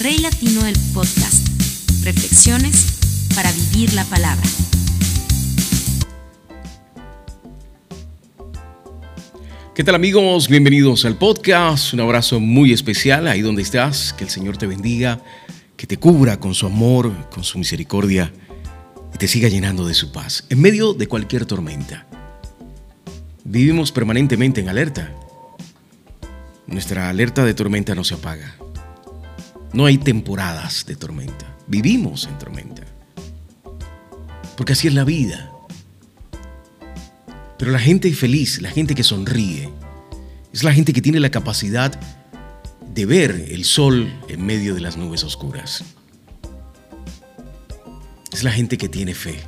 Rey Latino del Podcast. Reflexiones para vivir la palabra. ¿Qué tal amigos? Bienvenidos al podcast. Un abrazo muy especial ahí donde estás. Que el Señor te bendiga, que te cubra con su amor, con su misericordia y te siga llenando de su paz en medio de cualquier tormenta. Vivimos permanentemente en alerta. Nuestra alerta de tormenta no se apaga. No hay temporadas de tormenta. Vivimos en tormenta. Porque así es la vida. Pero la gente feliz, la gente que sonríe, es la gente que tiene la capacidad de ver el sol en medio de las nubes oscuras. Es la gente que tiene fe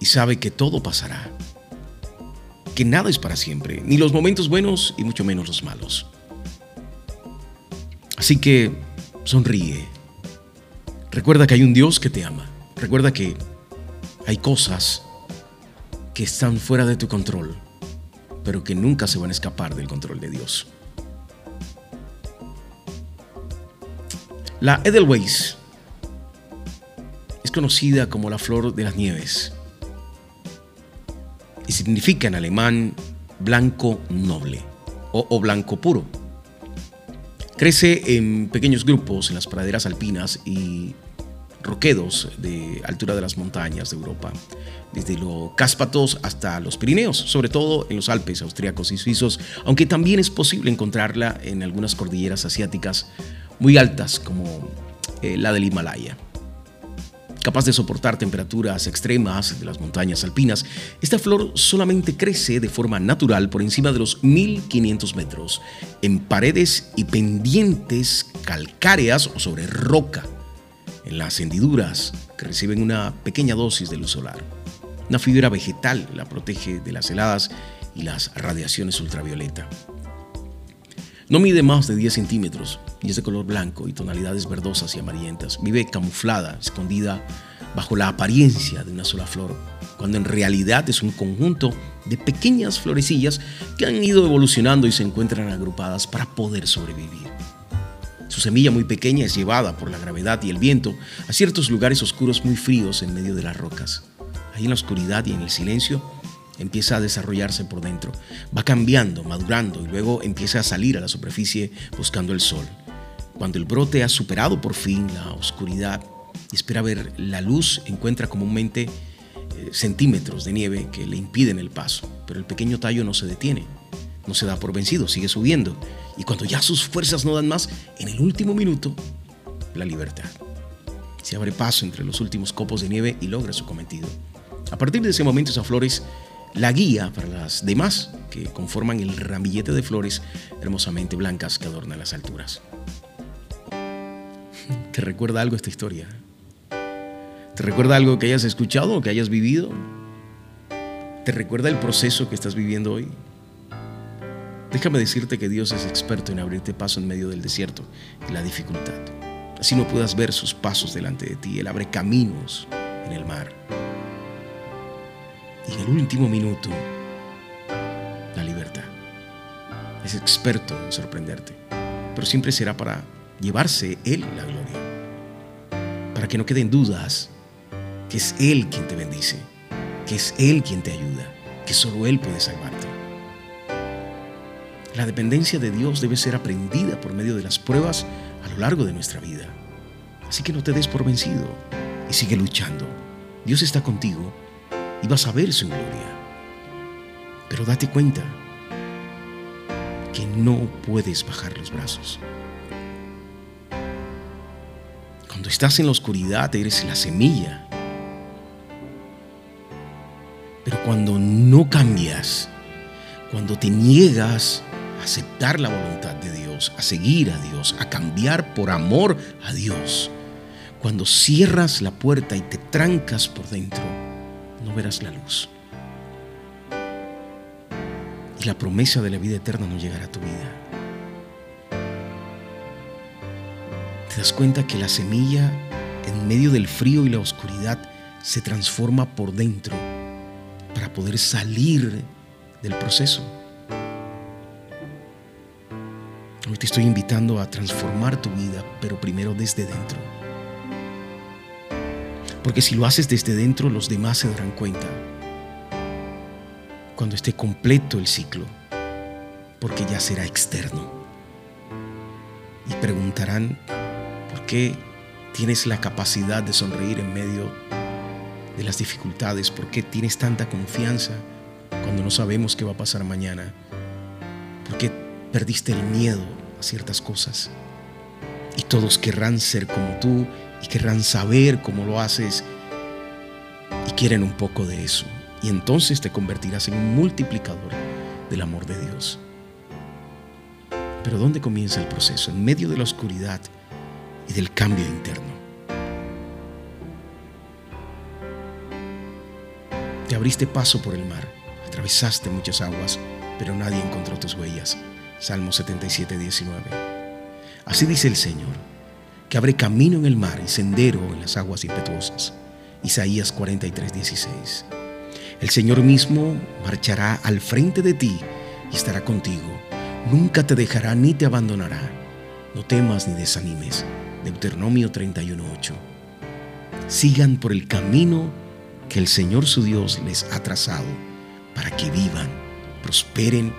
y sabe que todo pasará, que nada es para siempre, ni los momentos buenos y mucho menos los malos. Así que sonríe. Recuerda que hay un Dios que te ama. Recuerda que hay cosas que están fuera de tu control, pero que nunca se van a escapar del control de Dios. La Edelweiss es conocida como la flor de las nieves y significa en alemán blanco noble o, o blanco puro. Crece en pequeños grupos en las praderas alpinas y roquedos de altura de las montañas de Europa, desde los Cáspatos hasta los Pirineos, sobre todo en los Alpes austriacos y suizos, aunque también es posible encontrarla en algunas cordilleras asiáticas muy altas como eh, la del Himalaya. Capaz de soportar temperaturas extremas de las montañas alpinas, esta flor solamente crece de forma natural por encima de los 1500 metros, en paredes y pendientes calcáreas o sobre roca en las hendiduras que reciben una pequeña dosis de luz solar. Una fibra vegetal la protege de las heladas y las radiaciones ultravioleta. No mide más de 10 centímetros y es de color blanco y tonalidades verdosas y amarillentas. Vive camuflada, escondida bajo la apariencia de una sola flor, cuando en realidad es un conjunto de pequeñas florecillas que han ido evolucionando y se encuentran agrupadas para poder sobrevivir. Su semilla muy pequeña es llevada por la gravedad y el viento a ciertos lugares oscuros muy fríos en medio de las rocas. Ahí en la oscuridad y en el silencio empieza a desarrollarse por dentro. Va cambiando, madurando y luego empieza a salir a la superficie buscando el sol. Cuando el brote ha superado por fin la oscuridad y espera ver la luz, encuentra comúnmente eh, centímetros de nieve que le impiden el paso, pero el pequeño tallo no se detiene no se da por vencido, sigue subiendo. Y cuando ya sus fuerzas no dan más, en el último minuto, la libertad. Se abre paso entre los últimos copos de nieve y logra su cometido. A partir de ese momento, esa flor es la guía para las demás que conforman el ramillete de flores hermosamente blancas que adornan las alturas. ¿Te recuerda algo esta historia? ¿Te recuerda algo que hayas escuchado o que hayas vivido? ¿Te recuerda el proceso que estás viviendo hoy? Déjame decirte que Dios es experto en abrirte paso en medio del desierto y la dificultad. Así no puedas ver sus pasos delante de ti. Él abre caminos en el mar. El último minuto, la libertad. Es experto en sorprenderte, pero siempre será para llevarse Él la gloria. Para que no queden dudas que es Él quien te bendice, que es Él quien te ayuda, que solo Él puede salvarte. La dependencia de Dios debe ser aprendida por medio de las pruebas a lo largo de nuestra vida. Así que no te des por vencido y sigue luchando. Dios está contigo y a ver su gloria. Pero date cuenta que no puedes bajar los brazos. Cuando estás en la oscuridad eres la semilla. Pero cuando no cambias, cuando te niegas aceptar la voluntad de Dios, a seguir a Dios, a cambiar por amor a Dios. Cuando cierras la puerta y te trancas por dentro, no verás la luz. Y la promesa de la vida eterna no llegará a tu vida. Te das cuenta que la semilla en medio del frío y la oscuridad se transforma por dentro para poder salir del proceso. Hoy te estoy invitando a transformar tu vida, pero primero desde dentro. Porque si lo haces desde dentro, los demás se darán cuenta. Cuando esté completo el ciclo, porque ya será externo. Y preguntarán, ¿por qué tienes la capacidad de sonreír en medio de las dificultades? ¿Por qué tienes tanta confianza cuando no sabemos qué va a pasar mañana? ¿Por qué perdiste el miedo a ciertas cosas? Y todos querrán ser como tú y querrán saber cómo lo haces y quieren un poco de eso. Y entonces te convertirás en un multiplicador del amor de Dios. Pero ¿dónde comienza el proceso? En medio de la oscuridad y del cambio interno. Te abriste paso por el mar, atravesaste muchas aguas, pero nadie encontró tus huellas. Salmo 77, 19. Así dice el Señor, que abre camino en el mar y sendero en las aguas impetuosas. Isaías 43, 16. El Señor mismo marchará al frente de ti y estará contigo. Nunca te dejará ni te abandonará. No temas ni desanimes. Deuteronomio 31:8. Sigan por el camino que el Señor su Dios les ha trazado para que vivan, prosperen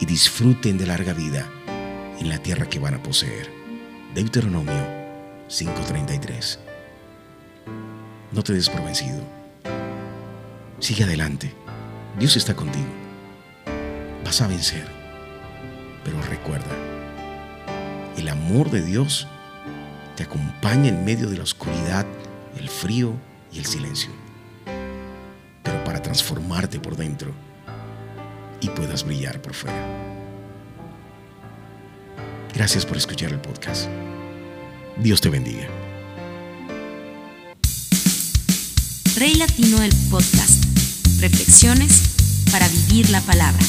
y disfruten de larga vida en la tierra que van a poseer. Deuteronomio 5:33. No te des por vencido. Sigue adelante. Dios está contigo. Vas a vencer. Pero recuerda, el amor de Dios te acompaña en medio de la oscuridad, el frío y el silencio. Pero para transformarte por dentro y puedas brillar por fuera. Gracias por escuchar el podcast. Dios te bendiga. Rey Latino el podcast. Reflexiones para vivir la palabra.